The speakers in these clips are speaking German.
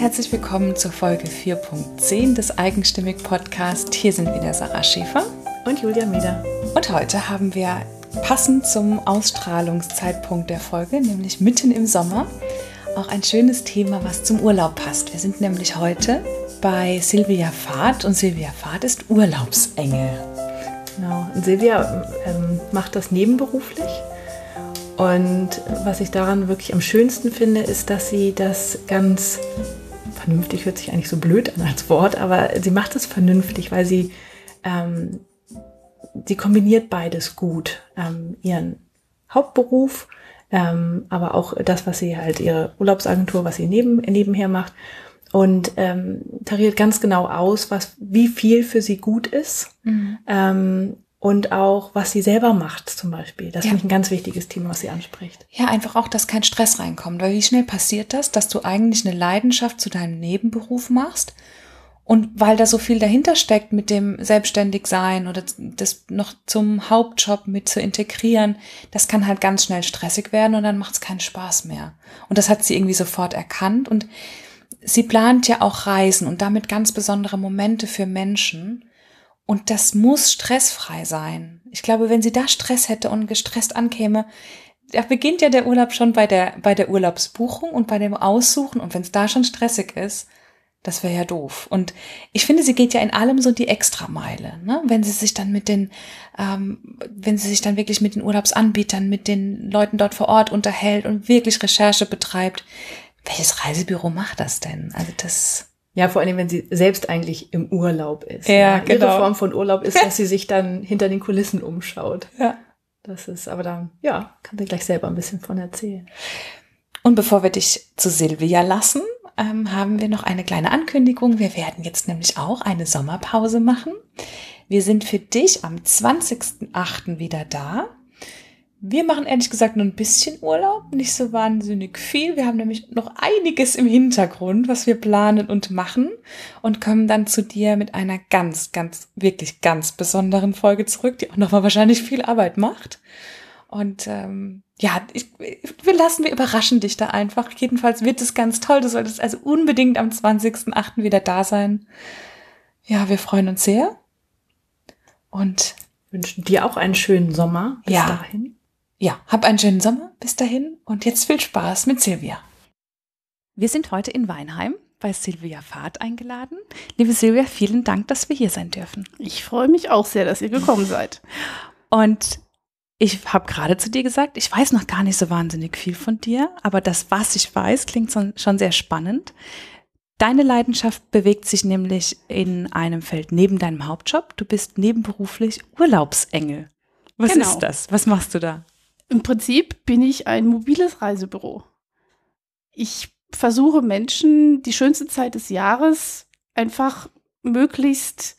und herzlich willkommen zur Folge 4.10 des Eigenstimmig Podcast. Hier sind wieder Sarah Schäfer und Julia Meder. Und heute haben wir passend zum Ausstrahlungszeitpunkt der Folge, nämlich mitten im Sommer, auch ein schönes Thema, was zum Urlaub passt. Wir sind nämlich heute bei Silvia Fahrt und Silvia Fahrt ist Urlaubsengel. Genau, und Silvia ähm, macht das nebenberuflich und was ich daran wirklich am schönsten finde, ist, dass sie das ganz vernünftig hört sich eigentlich so blöd an als Wort, aber sie macht das vernünftig, weil sie ähm, sie kombiniert beides gut, ähm, ihren Hauptberuf, ähm, aber auch das, was sie halt ihre Urlaubsagentur, was sie neben, nebenher macht und ähm, tariert ganz genau aus, was wie viel für sie gut ist. Mhm. Ähm, und auch, was sie selber macht zum Beispiel. Das ja. finde ich ein ganz wichtiges Thema, was sie anspricht. Ja, einfach auch, dass kein Stress reinkommt. Weil wie schnell passiert das, dass du eigentlich eine Leidenschaft zu deinem Nebenberuf machst und weil da so viel dahinter steckt mit dem Selbstständigsein oder das noch zum Hauptjob mit zu integrieren, das kann halt ganz schnell stressig werden und dann macht es keinen Spaß mehr. Und das hat sie irgendwie sofort erkannt und sie plant ja auch Reisen und damit ganz besondere Momente für Menschen und das muss stressfrei sein. Ich glaube, wenn sie da Stress hätte und gestresst ankäme, da beginnt ja der Urlaub schon bei der, bei der Urlaubsbuchung und bei dem Aussuchen. Und wenn es da schon stressig ist, das wäre ja doof. Und ich finde, sie geht ja in allem so die Extrameile, ne? Wenn sie sich dann mit den, ähm, wenn sie sich dann wirklich mit den Urlaubsanbietern, mit den Leuten dort vor Ort unterhält und wirklich Recherche betreibt. Welches Reisebüro macht das denn? Also das ja, vor allem, wenn sie selbst eigentlich im Urlaub ist. Ja, ja. genau. Ihre Form von Urlaub ist, dass sie sich dann hinter den Kulissen umschaut. Ja. Das ist, aber dann, ja, kann sie gleich selber ein bisschen von erzählen. Und bevor wir dich zu Silvia lassen, ähm, haben wir noch eine kleine Ankündigung. Wir werden jetzt nämlich auch eine Sommerpause machen. Wir sind für dich am 20.08. wieder da. Wir machen ehrlich gesagt nur ein bisschen Urlaub, nicht so wahnsinnig viel. Wir haben nämlich noch einiges im Hintergrund, was wir planen und machen und kommen dann zu dir mit einer ganz, ganz, wirklich ganz besonderen Folge zurück, die auch nochmal wahrscheinlich viel Arbeit macht. Und ähm, ja, ich, wir lassen, wir überraschen dich da einfach. Jedenfalls wird es ganz toll. Du solltest also unbedingt am 20.08. wieder da sein. Ja, wir freuen uns sehr. Und wünschen dir auch einen schönen Sommer. Bis ja. dahin. Ja, hab einen schönen Sommer bis dahin und jetzt viel Spaß mit Silvia. Wir sind heute in Weinheim bei Silvia Fahrt eingeladen. Liebe Silvia, vielen Dank, dass wir hier sein dürfen. Ich freue mich auch sehr, dass ihr gekommen seid. Und ich habe gerade zu dir gesagt, ich weiß noch gar nicht so wahnsinnig viel von dir, aber das, was ich weiß, klingt schon sehr spannend. Deine Leidenschaft bewegt sich nämlich in einem Feld neben deinem Hauptjob. Du bist nebenberuflich Urlaubsengel. Was genau. ist das? Was machst du da? Im Prinzip bin ich ein mobiles Reisebüro. Ich versuche Menschen die schönste Zeit des Jahres einfach möglichst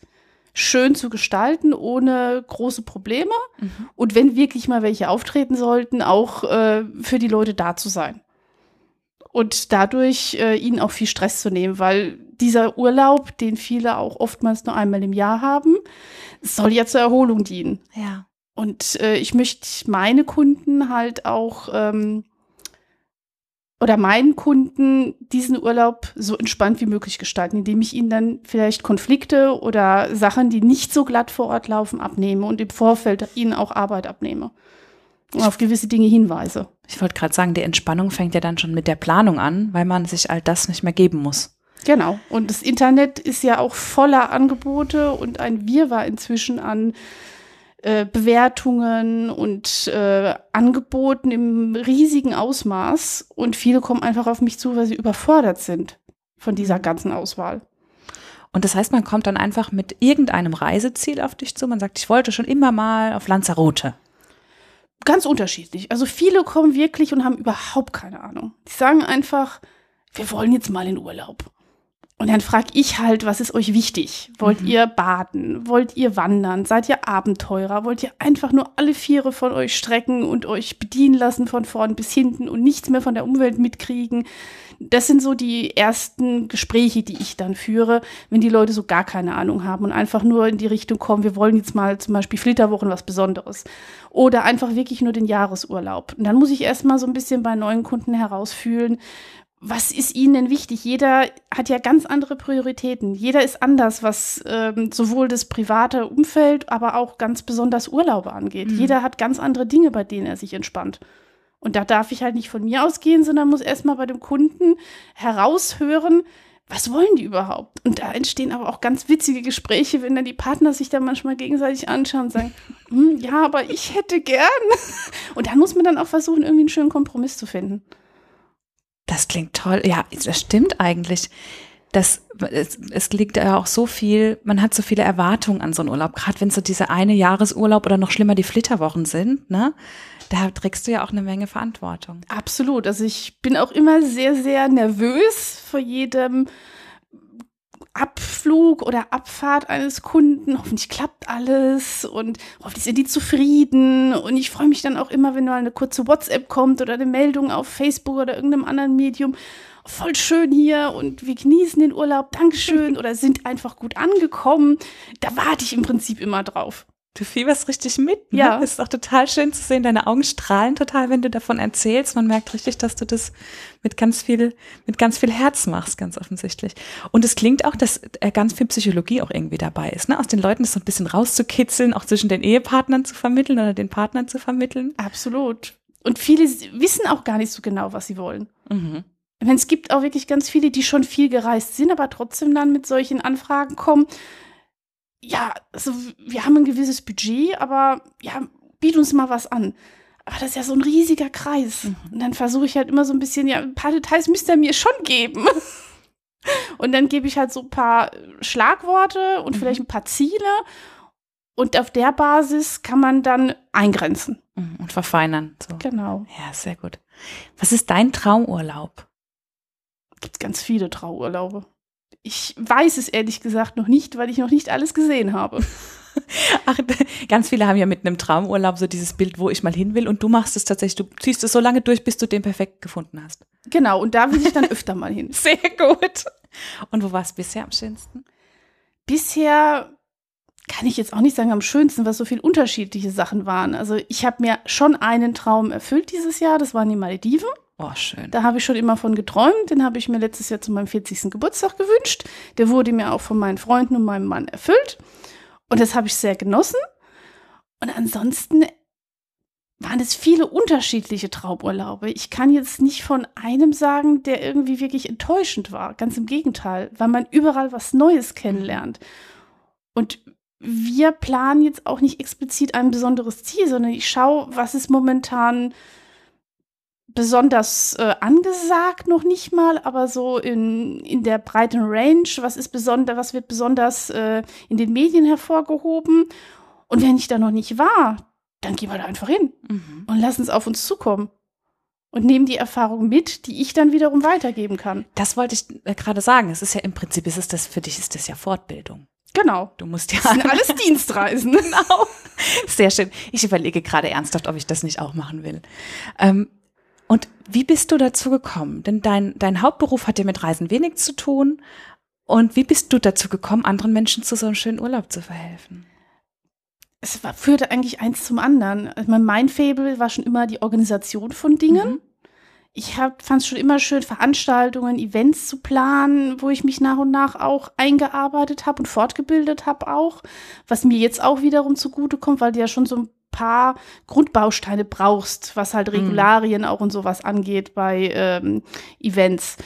schön zu gestalten, ohne große Probleme. Mhm. Und wenn wirklich mal welche auftreten sollten, auch äh, für die Leute da zu sein. Und dadurch äh, ihnen auch viel Stress zu nehmen, weil dieser Urlaub, den viele auch oftmals nur einmal im Jahr haben, soll ja zur Erholung dienen. Ja. Und äh, ich möchte meine Kunden halt auch ähm, oder meinen Kunden diesen Urlaub so entspannt wie möglich gestalten, indem ich ihnen dann vielleicht Konflikte oder Sachen, die nicht so glatt vor Ort laufen, abnehme und im Vorfeld ihnen auch Arbeit abnehme und auf gewisse Dinge hinweise. Ich wollte gerade sagen, die Entspannung fängt ja dann schon mit der Planung an, weil man sich all das nicht mehr geben muss. Genau. Und das Internet ist ja auch voller Angebote und ein Wirrwarr inzwischen an äh, Bewertungen und äh, Angeboten im riesigen Ausmaß. Und viele kommen einfach auf mich zu, weil sie überfordert sind von dieser mhm. ganzen Auswahl. Und das heißt, man kommt dann einfach mit irgendeinem Reiseziel auf dich zu. Man sagt, ich wollte schon immer mal auf Lanzarote. Ganz unterschiedlich. Also viele kommen wirklich und haben überhaupt keine Ahnung. Die sagen einfach, wir wollen jetzt mal in Urlaub. Und dann frage ich halt, was ist euch wichtig? Wollt mhm. ihr baden? Wollt ihr wandern? Seid ihr Abenteurer? Wollt ihr einfach nur alle Viere von euch strecken und euch bedienen lassen von vorn bis hinten und nichts mehr von der Umwelt mitkriegen? Das sind so die ersten Gespräche, die ich dann führe, wenn die Leute so gar keine Ahnung haben und einfach nur in die Richtung kommen, wir wollen jetzt mal zum Beispiel Flitterwochen was Besonderes. Oder einfach wirklich nur den Jahresurlaub. Und dann muss ich erstmal so ein bisschen bei neuen Kunden herausfühlen, was ist ihnen denn wichtig? Jeder hat ja ganz andere Prioritäten. Jeder ist anders, was ähm, sowohl das private Umfeld, aber auch ganz besonders Urlaube angeht. Mhm. Jeder hat ganz andere Dinge, bei denen er sich entspannt. Und da darf ich halt nicht von mir ausgehen, sondern muss erstmal bei dem Kunden heraushören, was wollen die überhaupt? Und da entstehen aber auch ganz witzige Gespräche, wenn dann die Partner sich da manchmal gegenseitig anschauen und sagen, hm, ja, aber ich hätte gern. Und dann muss man dann auch versuchen, irgendwie einen schönen Kompromiss zu finden. Das klingt toll. Ja, das stimmt eigentlich. Das, es, es liegt ja auch so viel, man hat so viele Erwartungen an so einen Urlaub, gerade wenn so diese eine Jahresurlaub oder noch schlimmer die Flitterwochen sind, ne? Da trägst du ja auch eine Menge Verantwortung. Absolut. Also ich bin auch immer sehr, sehr nervös vor jedem Abflug oder Abfahrt eines Kunden. Hoffentlich klappt alles und hoffentlich sind die zufrieden. Und ich freue mich dann auch immer, wenn mal eine kurze WhatsApp kommt oder eine Meldung auf Facebook oder irgendeinem anderen Medium. Voll schön hier und wir genießen den Urlaub, Dankeschön oder sind einfach gut angekommen. Da warte ich im Prinzip immer drauf. Du fieberst richtig mit. Ne? Ja. Es ist auch total schön zu sehen. Deine Augen strahlen total, wenn du davon erzählst. Man merkt richtig, dass du das mit ganz viel, mit ganz viel Herz machst, ganz offensichtlich. Und es klingt auch, dass äh, ganz viel Psychologie auch irgendwie dabei ist, ne? Aus den Leuten das so ein bisschen rauszukitzeln, auch zwischen den Ehepartnern zu vermitteln oder den Partnern zu vermitteln. Absolut. Und viele wissen auch gar nicht so genau, was sie wollen. Mhm. Es gibt auch wirklich ganz viele, die schon viel gereist sind, aber trotzdem dann mit solchen Anfragen kommen ja, also wir haben ein gewisses Budget, aber ja, biet uns mal was an. Aber das ist ja so ein riesiger Kreis. Mhm. Und dann versuche ich halt immer so ein bisschen, ja, ein paar Details müsste er mir schon geben. Und dann gebe ich halt so ein paar Schlagworte und mhm. vielleicht ein paar Ziele. Und auf der Basis kann man dann eingrenzen. Mhm, und verfeinern. So. Genau. Ja, sehr gut. Was ist dein Traumurlaub? Gibt ganz viele Traumurlaube. Ich weiß es ehrlich gesagt noch nicht, weil ich noch nicht alles gesehen habe. Ach, ganz viele haben ja mit einem Traumurlaub so dieses Bild, wo ich mal hin will. Und du machst es tatsächlich, du ziehst es so lange durch, bis du den perfekt gefunden hast. Genau, und da will ich dann öfter mal hin. Sehr gut. Und wo war es bisher am schönsten? Bisher kann ich jetzt auch nicht sagen am schönsten, was so viele unterschiedliche Sachen waren. Also ich habe mir schon einen Traum erfüllt dieses Jahr, das waren die Malediven. Oh, schön. Da habe ich schon immer von geträumt. Den habe ich mir letztes Jahr zu meinem 40. Geburtstag gewünscht. Der wurde mir auch von meinen Freunden und meinem Mann erfüllt. Und das habe ich sehr genossen. Und ansonsten waren es viele unterschiedliche Traumurlaube. Ich kann jetzt nicht von einem sagen, der irgendwie wirklich enttäuschend war. Ganz im Gegenteil, weil man überall was Neues kennenlernt. Und wir planen jetzt auch nicht explizit ein besonderes Ziel, sondern ich schaue, was ist momentan besonders äh, angesagt noch nicht mal, aber so in, in der breiten Range, was ist besonders, was wird besonders äh, in den Medien hervorgehoben. Und wenn ich da noch nicht war, dann gehen wir da einfach hin mhm. und lassen es auf uns zukommen. Und nehmen die Erfahrung mit, die ich dann wiederum weitergeben kann. Das wollte ich äh, gerade sagen. Es ist ja im Prinzip, ist es das, für dich ist das ja Fortbildung. Genau. Du musst ja. Das sind alles Dienstreisen. genau. Sehr schön. Ich überlege gerade ernsthaft, ob ich das nicht auch machen will. Ähm, wie bist du dazu gekommen? Denn dein, dein Hauptberuf hat ja mit Reisen wenig zu tun. Und wie bist du dazu gekommen, anderen Menschen zu so einem schönen Urlaub zu verhelfen? Es war, führte eigentlich eins zum anderen. Also mein Fable war schon immer die Organisation von Dingen. Mhm. Ich fand es schon immer schön, Veranstaltungen, Events zu planen, wo ich mich nach und nach auch eingearbeitet habe und fortgebildet habe auch. Was mir jetzt auch wiederum zugute kommt, weil die ja schon so ein paar Grundbausteine brauchst, was halt mhm. Regularien mhm. auch und sowas angeht bei ähm, Events.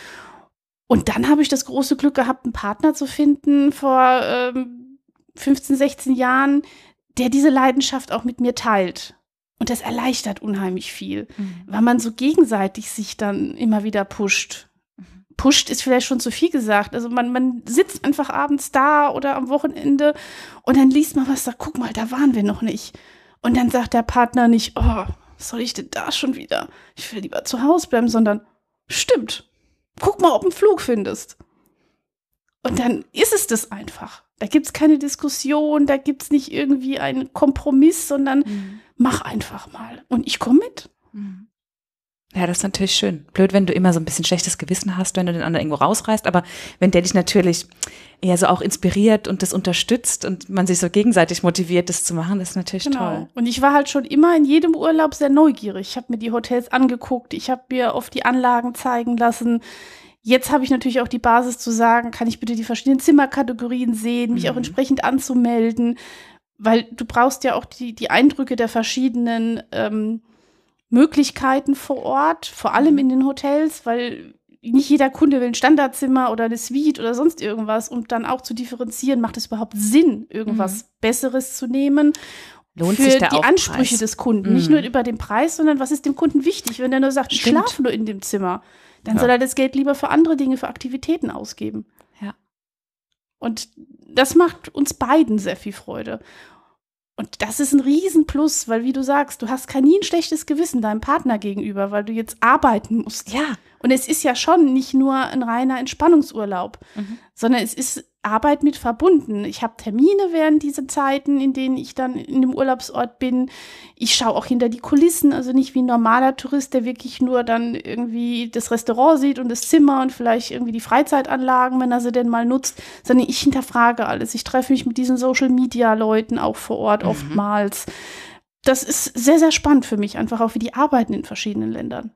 Und dann habe ich das große Glück gehabt, einen Partner zu finden vor ähm, 15, 16 Jahren, der diese Leidenschaft auch mit mir teilt. Und das erleichtert unheimlich viel, mhm. weil man so gegenseitig sich dann immer wieder pusht. Mhm. Pusht ist vielleicht schon zu viel gesagt. Also man, man sitzt einfach abends da oder am Wochenende und dann liest man was, sagt, guck mal, da waren wir noch nicht. Und dann sagt der Partner nicht, oh, was soll ich denn da schon wieder? Ich will lieber zu Hause bleiben, sondern stimmt. Guck mal, ob du einen Flug findest. Und dann ist es das einfach. Da gibt es keine Diskussion, da gibt es nicht irgendwie einen Kompromiss, sondern mhm. mach einfach mal. Und ich komme mit. Mhm. Ja, das ist natürlich schön. Blöd, wenn du immer so ein bisschen schlechtes Gewissen hast, wenn du den anderen irgendwo rausreißt. Aber wenn der dich natürlich eher so auch inspiriert und das unterstützt und man sich so gegenseitig motiviert, das zu machen, das ist natürlich Genau. toll. Und ich war halt schon immer in jedem Urlaub sehr neugierig. Ich habe mir die Hotels angeguckt, ich habe mir oft die Anlagen zeigen lassen. Jetzt habe ich natürlich auch die Basis zu sagen, kann ich bitte die verschiedenen Zimmerkategorien sehen, mich auch Mhm. entsprechend anzumelden, weil du brauchst ja auch die, die Eindrücke der verschiedenen ähm, Möglichkeiten vor Ort, vor allem Mhm. in den Hotels, weil nicht jeder Kunde will ein Standardzimmer oder eine Suite oder sonst irgendwas und dann auch zu differenzieren, macht es überhaupt Sinn, irgendwas Besseres zu nehmen Mhm. Lohnt für sich der die Aufpreis? Ansprüche des Kunden. Nicht Mhm. nur über den Preis, sondern was ist dem Kunden wichtig. Wenn der nur sagt, ich Stimmt. schlafe nur in dem Zimmer, dann Ja. soll er das Geld lieber für andere Dinge, für Aktivitäten ausgeben. Ja. Und das macht uns beiden sehr viel Freude. Und das ist ein Riesenplus, weil wie du sagst, du hast kein nie ein schlechtes Gewissen deinem Partner gegenüber, weil du jetzt arbeiten musst. Ja. Und es ist ja schon nicht nur ein reiner Entspannungsurlaub, Mhm. sondern es ist Arbeit mit verbunden. Ich habe Termine während dieser Zeiten, in denen ich dann in dem Urlaubsort bin. Ich schaue auch hinter die Kulissen, also nicht wie ein normaler Tourist, der wirklich nur dann irgendwie das Restaurant sieht und das Zimmer und vielleicht irgendwie die Freizeitanlagen, wenn er sie denn mal nutzt, sondern ich hinterfrage alles. Ich treffe mich mit diesen Social-Media-Leuten auch vor Ort Mhm. oftmals. Das ist sehr, sehr spannend für mich, einfach auch wie die arbeiten in verschiedenen Ländern.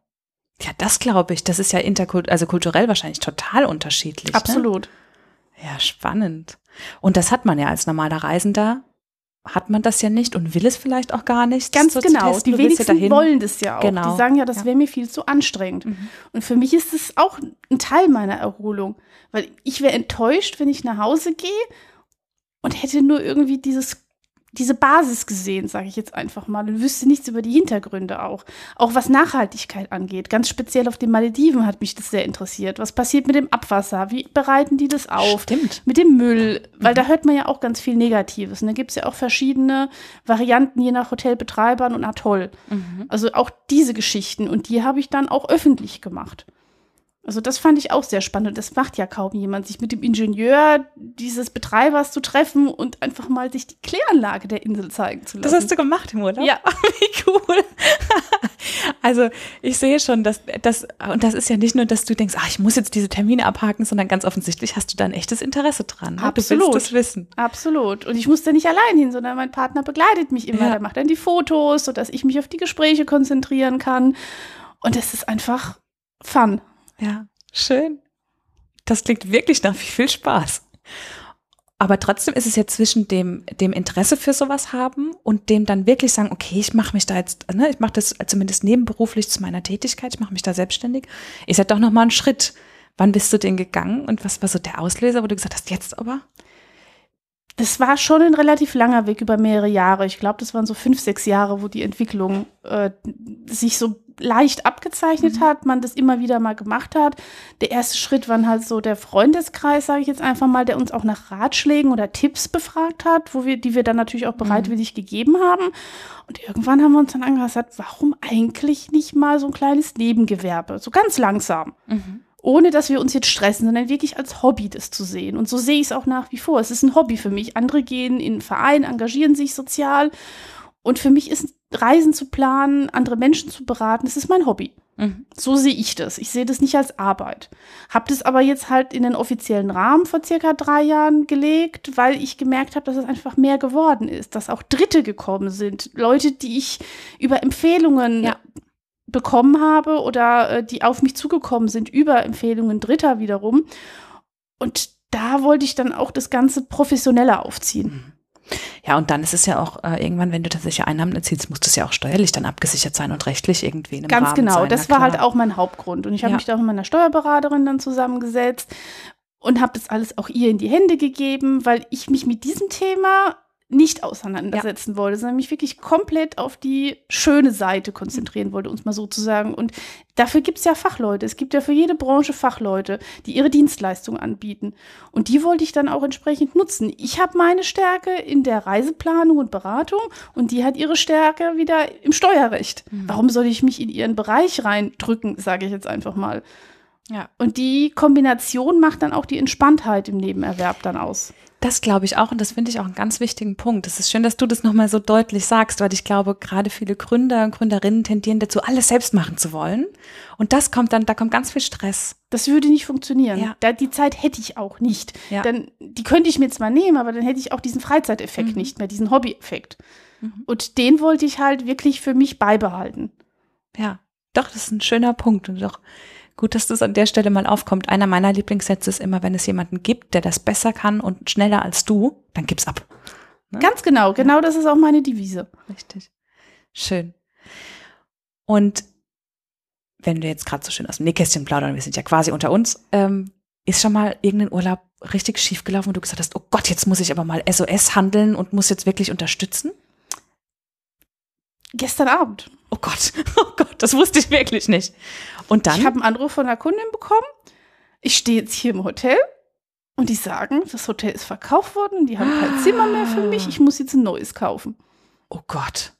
Ja, das glaube ich. Das ist ja interkult also kulturell wahrscheinlich total unterschiedlich. Ne? Ja, spannend. Und das hat man ja als normaler Reisender, hat man das ja nicht und will es vielleicht auch gar nicht. Ganz so genau. testen. Die wenigsten wollen das ja auch. Genau. Die sagen ja, das Ja. wäre mir viel zu anstrengend. Und für mich ist es auch ein Teil meiner Erholung. Weil ich wäre enttäuscht, wenn ich nach Hause gehe und hätte nur irgendwie dieses, diese Basis gesehen, sage ich jetzt einfach mal, und wüsste nichts über die Hintergründe auch. Auch was Nachhaltigkeit angeht. Ganz speziell auf den Malediven hat mich das sehr interessiert. Was passiert mit dem Abwasser? Wie bereiten die das auf? Stimmt. mit dem Müll, weil da hört man ja auch ganz viel Negatives. Und da gibt es ja auch verschiedene Varianten je nach Hotelbetreibern und Atoll. Also auch diese Geschichten und die habe ich dann auch öffentlich gemacht. Also das fand ich auch sehr spannend. Das macht ja kaum jemand, sich mit dem Ingenieur dieses Betreibers zu treffen und einfach mal sich die Kläranlage der Insel zeigen zu lassen. Das hast du gemacht im Urlaub? Ja. Wie cool. Also ich sehe schon, dass das, und das ist ja nicht nur, dass du denkst, ach, ich muss jetzt diese Termine abhaken, sondern ganz offensichtlich hast du da ein echtes Interesse dran. ne? Absolut. Du willst das wissen. Absolut. Und ich muss da nicht allein hin, sondern mein Partner begleitet mich immer. Ja. Der macht dann die Fotos, sodass ich mich auf die Gespräche konzentrieren kann. Und das ist einfach Fun. Ja, schön. Das klingt wirklich nach viel Spaß. Aber trotzdem ist es ja zwischen dem, dem Interesse für sowas haben und dem dann wirklich sagen, okay, ich mache mich da jetzt, ne, ich mache das zumindest nebenberuflich zu meiner Tätigkeit, ich mache mich da selbstständig, ist ja doch nochmal ein Schritt. Wann bist du denn gegangen und was war so der Auslöser, wo du gesagt hast, jetzt aber? Das war schon ein relativ langer Weg über mehrere Jahre. Ich glaube, das waren so fünf, sechs Jahre, wo die Entwicklung äh, sich so leicht abgezeichnet hat, man das immer wieder mal gemacht hat. Der erste Schritt war halt so der Freundeskreis, sage ich jetzt einfach mal, der uns auch nach Ratschlägen oder Tipps befragt hat, wo wir, die wir dann natürlich auch bereitwillig gegeben haben. Und irgendwann haben wir uns dann angesagt, warum eigentlich nicht mal so ein kleines Nebengewerbe, so ganz langsam ohne dass wir uns jetzt stressen, sondern wirklich als Hobby das zu sehen. Und so sehe ich es auch nach wie vor. Es ist ein Hobby für mich. Andere gehen in einen Verein, engagieren sich sozial. Und für mich ist Reisen zu planen, andere Menschen zu beraten, das ist mein Hobby. Mhm. So sehe ich das. Ich sehe das nicht als Arbeit. Hab das aber jetzt halt in den offiziellen Rahmen vor circa drei Jahren gelegt, weil ich gemerkt habe, dass es einfach mehr geworden ist, dass auch Dritte gekommen sind. Leute, die ich über Empfehlungen Ja. bekommen habe oder äh, die auf mich zugekommen sind über Empfehlungen Dritter wiederum. Und da wollte ich dann auch das Ganze professioneller aufziehen. Ja, und dann ist es ja auch äh, irgendwann, wenn du tatsächlich Einnahmen erzielst, muss das ja auch steuerlich dann abgesichert sein und rechtlich irgendwie in einem Ganz Rahmen genau, sein. das war halt auch mein Hauptgrund. Und ich habe Ja. mich da auch mit meiner Steuerberaterin dann zusammengesetzt und habe das alles auch ihr in die Hände gegeben, weil ich mich mit diesem Thema nicht auseinandersetzen wollte, sondern mich wirklich komplett auf die schöne Seite konzentrieren wollte, uns mal so zu sagen. Und dafür gibt es ja Fachleute. Es gibt ja für jede Branche Fachleute, die ihre Dienstleistung anbieten. Und die wollte ich dann auch entsprechend nutzen. Ich habe meine Stärke in der Reiseplanung und Beratung und die hat ihre Stärke wieder im Steuerrecht. Warum soll ich mich in ihren Bereich reindrücken, sage ich jetzt einfach mal. Ja. Und die Kombination macht dann auch die Entspanntheit im Nebenerwerb dann aus. Das glaube ich auch und das finde ich auch einen ganz wichtigen Punkt. Es ist schön, dass du das nochmal so deutlich sagst, weil ich glaube, gerade viele Gründer und Gründerinnen tendieren dazu, alles selbst machen zu wollen. Und das kommt dann, da kommt ganz viel Stress. Das würde nicht funktionieren. Ja. Da, die Zeit hätte ich auch nicht. Ja. Dann, die könnte ich mir zwar nehmen, aber dann hätte ich auch diesen Freizeiteffekt Mhm. nicht mehr, diesen Hobby-Effekt. Mhm. Und den wollte ich halt wirklich für mich beibehalten. Ja, doch, das ist ein schöner Punkt und doch gut, dass das an der Stelle mal aufkommt. Einer meiner Lieblingssätze ist immer, wenn es jemanden gibt, der das besser kann und schneller als du, dann gib's ab. Ne? Ganz genau, genau das ist auch meine Devise. Richtig. Schön. Und wenn du jetzt gerade so schön aus dem Nähkästchen plaudern, wir sind ja quasi unter uns, ähm, ist schon mal irgendein Urlaub richtig schief gelaufen und du gesagt hast, oh Gott, jetzt muss ich aber mal SOS handeln und muss jetzt wirklich unterstützen? Gestern Abend. Oh Gott, oh Gott, das wusste ich wirklich nicht. Und dann? Ich habe einen Anruf von einer Kundin bekommen. Ich stehe jetzt hier im Hotel und die sagen, das Hotel ist verkauft worden, die haben kein Zimmer mehr für mich, ich muss jetzt ein neues kaufen. oh Gott.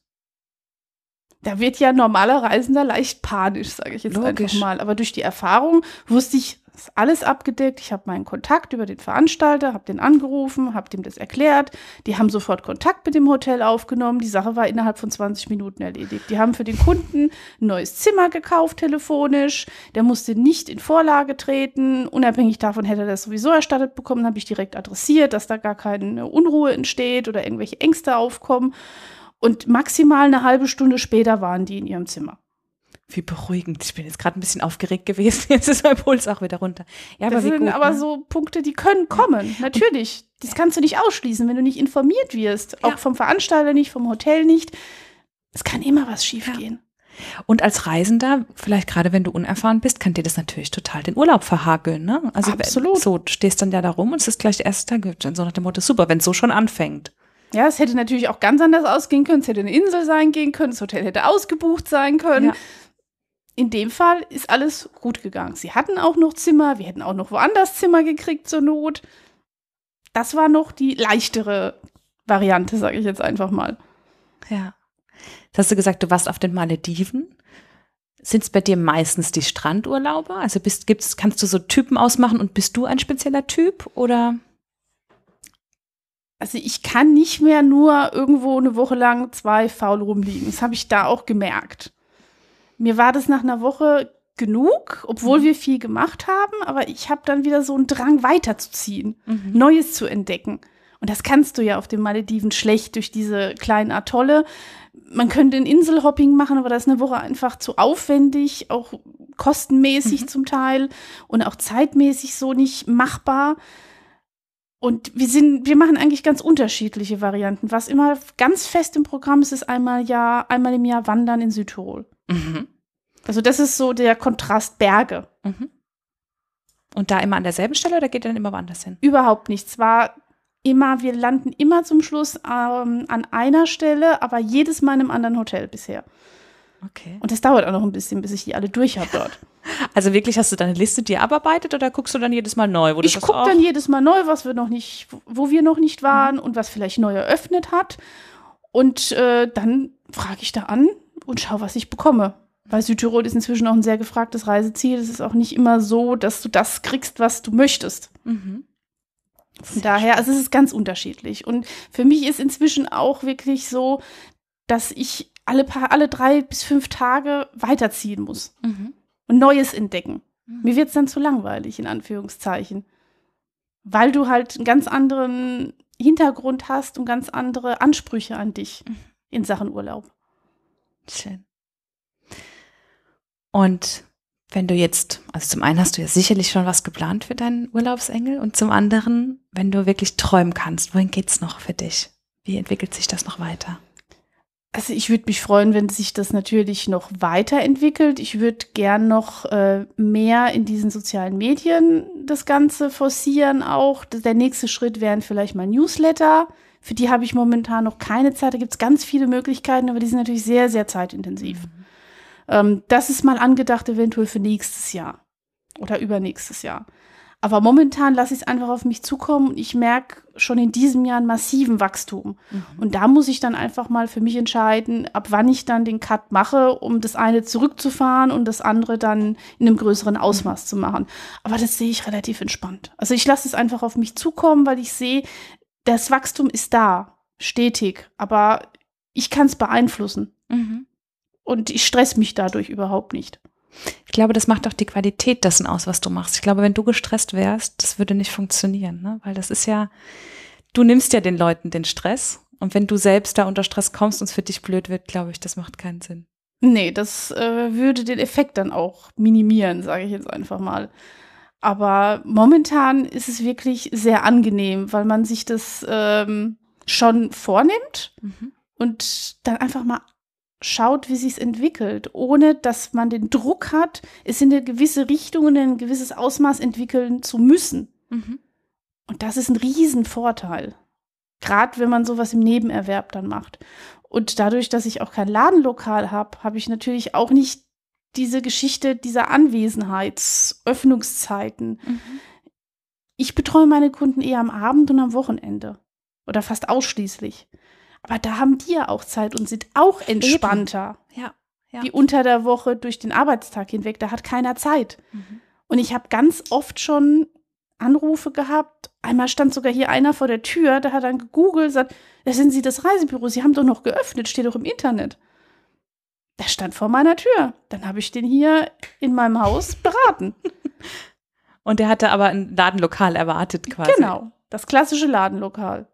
Da wird ja normaler Reisender leicht panisch, sage ich jetzt Logisch. einfach mal. Aber durch die Erfahrung wusste ich, ist alles abgedeckt. Ich habe meinen Kontakt über den Veranstalter, habe den angerufen, habe dem das erklärt. Die haben sofort Kontakt mit dem Hotel aufgenommen. Die Sache war innerhalb von 20 Minuten erledigt. Die haben für den Kunden ein neues Zimmer gekauft telefonisch. Der musste nicht in Vorlage treten. Unabhängig davon hätte er das sowieso erstattet bekommen. Habe ich direkt adressiert, dass da gar keine Unruhe entsteht oder irgendwelche Ängste aufkommen. Und maximal eine halbe Stunde später waren die in ihrem Zimmer. Wie beruhigend. Ich bin jetzt gerade ein bisschen aufgeregt gewesen. Jetzt ist mein Puls auch wieder runter. Ja, aber das sind gut, aber ne? so Punkte, die können kommen. Natürlich. Das kannst du nicht ausschließen, wenn du nicht informiert wirst. Auch Ja. vom Veranstalter nicht, vom Hotel nicht. Es kann immer was schiefgehen. Und als Reisender, vielleicht gerade wenn du unerfahren bist, kann dir das natürlich total den Urlaub verhageln, ne? Also Absolut. so, stehst dann ja da rum und es ist gleich der erste Tag, dann so nach dem Motto, super, wenn es so schon anfängt. Ja, es hätte natürlich auch ganz anders ausgehen können. Es hätte eine Insel sein gehen können. Das Hotel hätte ausgebucht sein können. Ja. In dem Fall ist alles gut gegangen. Sie hatten auch noch Zimmer. Wir hätten auch noch woanders Zimmer gekriegt zur Not. Das war noch die leichtere Variante, sage ich jetzt einfach mal. Ja. Jetzt hast du gesagt, du warst auf den Malediven. Sind es bei dir meistens die Strandurlaube? Also bist, gibt's, kannst du so Typen ausmachen und bist du ein spezieller Typ oder? Also ich kann nicht mehr nur irgendwo eine Woche lang zwei faul rumliegen. Das habe ich da auch gemerkt. Mir war das nach einer Woche genug, obwohl wir viel gemacht haben, aber ich habe dann wieder so einen Drang weiterzuziehen, Neues zu entdecken. Und das kannst du ja auf den Malediven schlecht durch diese kleinen Atolle. Man könnte ein Inselhopping machen, aber das ist eine Woche einfach zu aufwendig, auch kostenmäßig zum Teil und auch zeitmäßig so nicht machbar. Und wir sind, wir machen eigentlich ganz unterschiedliche Varianten. Was immer ganz fest im Programm ist, ist einmal Jahr, einmal im Jahr Wandern in Südtirol. Mhm. Also das ist so der Kontrast Berge. Mhm. Und da immer an derselben Stelle oder geht ihr dann immer woanders hin? Überhaupt nicht. Zwar immer, wir landen immer zum Schluss ähm, an einer Stelle, aber jedes Mal in einem anderen Hotel bisher. Okay. Und das dauert auch noch ein bisschen, bis ich die alle durch habe dort. Also wirklich hast du deine Liste dir abarbeitet oder guckst du dann jedes Mal neu? Wo du Ich gucke dann jedes Mal neu, was wir noch nicht, wo wir noch nicht waren und was vielleicht neu eröffnet hat. Und äh, dann frage ich da an und schaue, was ich bekomme. Weil Südtirol ist inzwischen auch ein sehr gefragtes Reiseziel. Es ist auch nicht immer so, dass du das kriegst, was du möchtest. Mhm. Von daher, also es ist ganz unterschiedlich. Und für mich ist inzwischen auch wirklich so, dass ich alle paar, alle drei bis fünf Tage weiterziehen muss Mhm. und Neues entdecken. Mhm. Mir wird es dann zu langweilig, in Anführungszeichen. Weil du halt einen ganz anderen Hintergrund hast und ganz andere Ansprüche an dich Mhm. in Sachen Urlaub. Schön. Und wenn du jetzt, also zum einen hast du ja sicherlich schon was geplant für deinen Urlaubsengel und zum anderen, wenn du wirklich träumen kannst, wohin geht's noch für dich? Wie entwickelt sich das noch weiter? Also ich würde mich freuen, wenn sich das natürlich noch weiterentwickelt. Ich würde gern noch äh, mehr in diesen sozialen Medien das Ganze forcieren auch. Der nächste Schritt wären vielleicht mal Newsletter. Für die habe ich momentan noch keine Zeit. Da gibt es ganz viele Möglichkeiten, aber die sind natürlich sehr, sehr zeitintensiv. Ähm, das ist mal angedacht, eventuell für nächstes Jahr oder übernächstes Jahr. Aber momentan lasse ich es einfach auf mich zukommen und ich merke schon in diesem Jahr einen massiven Wachstum. Mhm. Und da muss ich dann einfach mal für mich entscheiden, ab wann ich dann den Cut mache, um das eine zurückzufahren und das andere dann in einem größeren Ausmaß mhm. zu machen. Aber das sehe ich relativ entspannt. Also ich lasse es einfach auf mich zukommen, weil ich sehe, das Wachstum ist da, stetig, aber ich kann es beeinflussen. Mhm. Und ich stress mich dadurch überhaupt nicht. Ich glaube, das macht auch die Qualität dessen aus, was du machst. Ich glaube, wenn du gestresst wärst, das würde nicht funktionieren, ne? weil das ist ja, du nimmst ja den Leuten den Stress und wenn du selbst da unter Stress kommst und es für dich blöd wird, glaube ich, das macht keinen Sinn. Nee, das äh, würde den Effekt dann auch minimieren, sage ich jetzt einfach mal. Aber momentan ist es wirklich sehr angenehm, weil man sich das ähm, schon vornimmt mhm. und dann einfach mal schaut, wie sich es entwickelt, ohne dass man den Druck hat, es in eine gewisse Richtung und in ein gewisses Ausmaß entwickeln zu müssen. Mhm. Und das ist ein Riesenvorteil. Gerade wenn man sowas im Nebenerwerb dann macht. Und dadurch, dass ich auch kein Ladenlokal habe, habe ich natürlich auch nicht diese Geschichte dieser Anwesenheitsöffnungszeiten. Mhm. Ich betreue meine Kunden eher am Abend und am Wochenende. Oder fast ausschließlich. Aber da haben die ja auch Zeit und sind auch entspannter. Ja, ja. Wie unter der Woche durch den Arbeitstag hinweg. Da hat keiner Zeit. Mhm. Und ich habe ganz oft schon Anrufe gehabt. Einmal stand sogar hier einer vor der Tür, der hat dann gegoogelt, sagt, da sind Sie das Reisebüro, Sie haben doch noch geöffnet, steht doch im Internet. Der stand vor meiner Tür. Dann habe ich den hier in meinem Haus beraten. Und der hatte aber ein Ladenlokal erwartet quasi. Genau, das klassische Ladenlokal.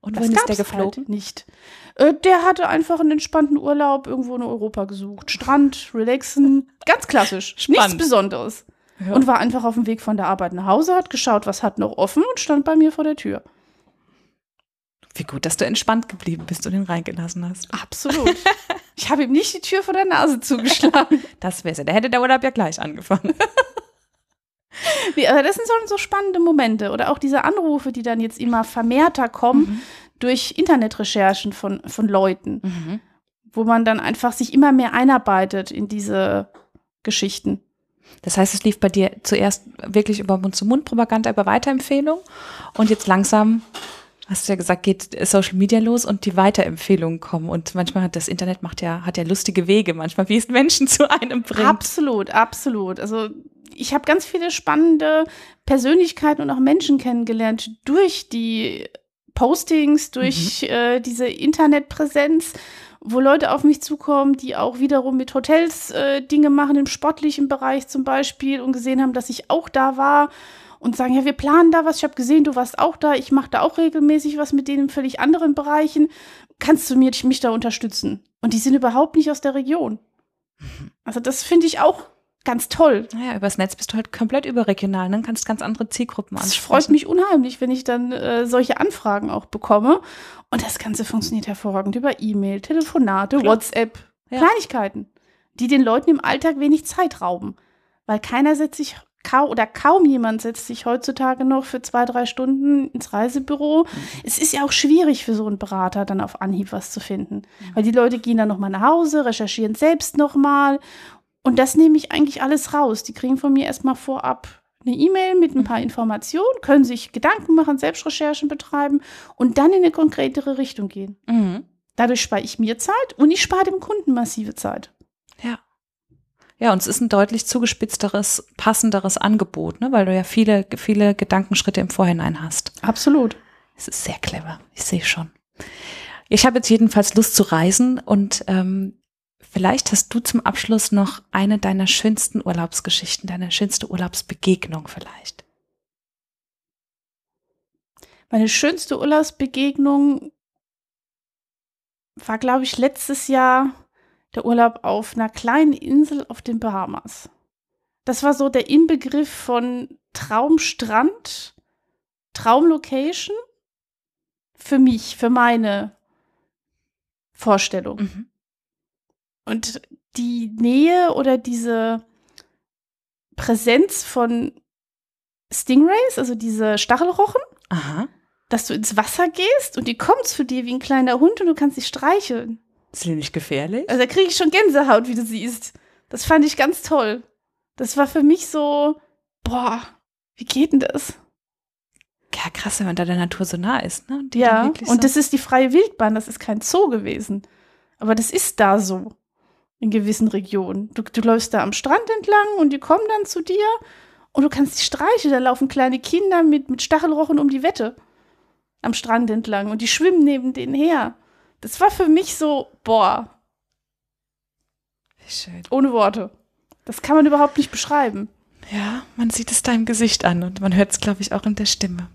Und wohin ist der geflogen? Halt nicht. Äh, der hatte einfach einen entspannten Urlaub irgendwo in Europa gesucht. Strand, relaxen, ganz klassisch. Spannend. Nichts Besonderes. Ja. Und war einfach auf dem Weg von der Arbeit nach Hause, hat geschaut, was hat noch offen und stand bei mir vor der Tür. Wie gut, dass du entspannt geblieben bist und ihn reingelassen hast. Absolut. ich habe ihm nicht die Tür vor der Nase zugeschlagen. das wär's ja. Da hätte der Urlaub ja gleich angefangen. Nee, aber das sind so, so spannende Momente. Oder auch diese Anrufe, die dann jetzt immer vermehrter kommen mhm. durch Internetrecherchen von, von Leuten, mhm. wo man dann einfach sich immer mehr einarbeitet in diese Geschichten. Das heißt, es lief bei dir zuerst wirklich über Mund-zu-Mund-Propaganda, über Weiterempfehlung und jetzt langsam, hast du ja gesagt, geht Social Media los und die Weiterempfehlungen kommen. Und manchmal hat das Internet macht ja, hat ja lustige Wege, manchmal, wie es Menschen zu einem bringt. Absolut, absolut. Also ich habe ganz viele spannende Persönlichkeiten und auch Menschen kennengelernt durch die Postings, durch mhm. äh, diese Internetpräsenz, wo Leute auf mich zukommen, die auch wiederum mit Hotels äh, Dinge machen, im sportlichen Bereich zum Beispiel und gesehen haben, dass ich auch da war und sagen, ja, wir planen da was, ich habe gesehen, du warst auch da, ich mache da auch regelmäßig was mit denen in völlig anderen Bereichen. Kannst du mir, mich da unterstützen? Und die sind überhaupt nicht aus der Region. Also das finde ich auch ganz toll. Naja, übers Netz bist du halt komplett überregional, dann ne? kannst ganz andere Zielgruppen ansprechen. Es freut mich unheimlich, wenn ich dann äh, solche Anfragen auch bekomme. Und das Ganze funktioniert hervorragend über E-Mail, Telefonate, Klar. WhatsApp, ja. Kleinigkeiten, die den Leuten im Alltag wenig Zeit rauben. Weil keiner setzt sich kaum oder kaum jemand setzt sich heutzutage noch für zwei, drei Stunden ins Reisebüro. Mhm. Es ist ja auch schwierig für so einen Berater dann auf Anhieb was zu finden, mhm. weil die Leute gehen dann nochmal nach Hause, recherchieren selbst nochmal und das nehme ich eigentlich alles raus. Die kriegen von mir erstmal vorab eine E-Mail mit ein paar Informationen, können sich Gedanken machen, Selbstrecherchen betreiben und dann in eine konkretere Richtung gehen. Mhm. Dadurch spare ich mir Zeit und ich spare dem Kunden massive Zeit. Ja. Ja, und es ist ein deutlich zugespitzteres, passenderes Angebot, ne? weil du ja viele, viele Gedankenschritte im Vorhinein hast. Absolut. Es ist sehr clever. Ich sehe schon. Ich habe jetzt jedenfalls Lust zu reisen und ähm, Vielleicht hast du zum Abschluss noch eine deiner schönsten Urlaubsgeschichten, deine schönste Urlaubsbegegnung vielleicht. Meine schönste Urlaubsbegegnung war, glaube ich, letztes Jahr der Urlaub auf einer kleinen Insel auf den Bahamas. Das war so der Inbegriff von Traumstrand, Traumlocation für mich, für meine Vorstellung. Mhm. Und die Nähe oder diese Präsenz von Stingrays, also diese Stachelrochen, Aha. dass du ins Wasser gehst und die kommt zu dir wie ein kleiner Hund und du kannst sie streicheln. Ist die nicht gefährlich? Also da kriege ich schon Gänsehaut, wie du siehst. Das fand ich ganz toll. Das war für mich so, boah, Wie geht denn das? Ja, krass, wenn man da der Natur so nah ist, ne? Die ja, und so das ist die freie Wildbahn, das ist kein Zoo gewesen. Aber das ist da so in gewissen Regionen. Du, du läufst da am Strand entlang und die kommen dann zu dir und du kannst die streichen. Da laufen kleine Kinder mit, mit Stachelrochen um die Wette am Strand entlang und die schwimmen neben denen her. Das war für mich so, boah. Wie schön. Ohne Worte. Das kann man überhaupt nicht beschreiben. Ja, man sieht es deinem Gesicht an und man hört es, glaube ich, auch in der Stimme.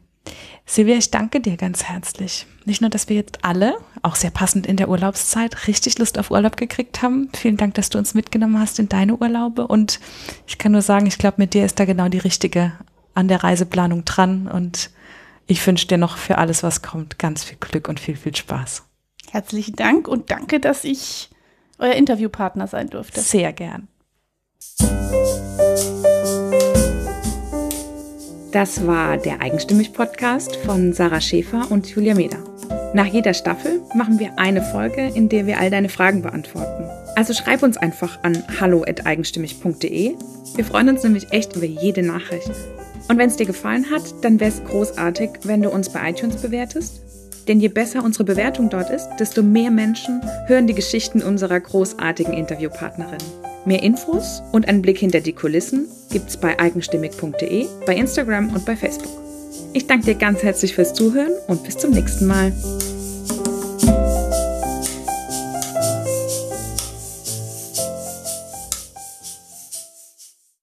Silvia, ich danke dir ganz herzlich. Nicht nur, dass wir jetzt alle, auch sehr passend in der Urlaubszeit, richtig Lust auf Urlaub gekriegt haben. Vielen Dank, dass du uns mitgenommen hast in deine Urlaube. Und ich kann nur sagen, ich glaube, mit dir ist da genau die richtige an der Reiseplanung dran. Und ich wünsche dir noch für alles, was kommt, ganz viel Glück und viel, viel Spaß. Herzlichen Dank und danke, dass ich euer Interviewpartner sein durfte. Sehr gern. Das war der Eigenstimmig-Podcast von Sarah Schäfer und Julia Meder. Nach jeder Staffel machen wir eine Folge, in der wir all deine Fragen beantworten. Also schreib uns einfach an hallo@eigenstimmig.de. Wir freuen uns nämlich echt über jede Nachricht. Und wenn es dir gefallen hat, dann wäre es großartig, wenn du uns bei iTunes bewertest. Denn je besser unsere Bewertung dort ist, desto mehr Menschen hören die Geschichten unserer großartigen Interviewpartnerin. Mehr Infos und einen Blick hinter die Kulissen gibt's bei eigenstimmig.de, bei Instagram und bei Facebook. Ich danke dir ganz herzlich fürs Zuhören und bis zum nächsten Mal.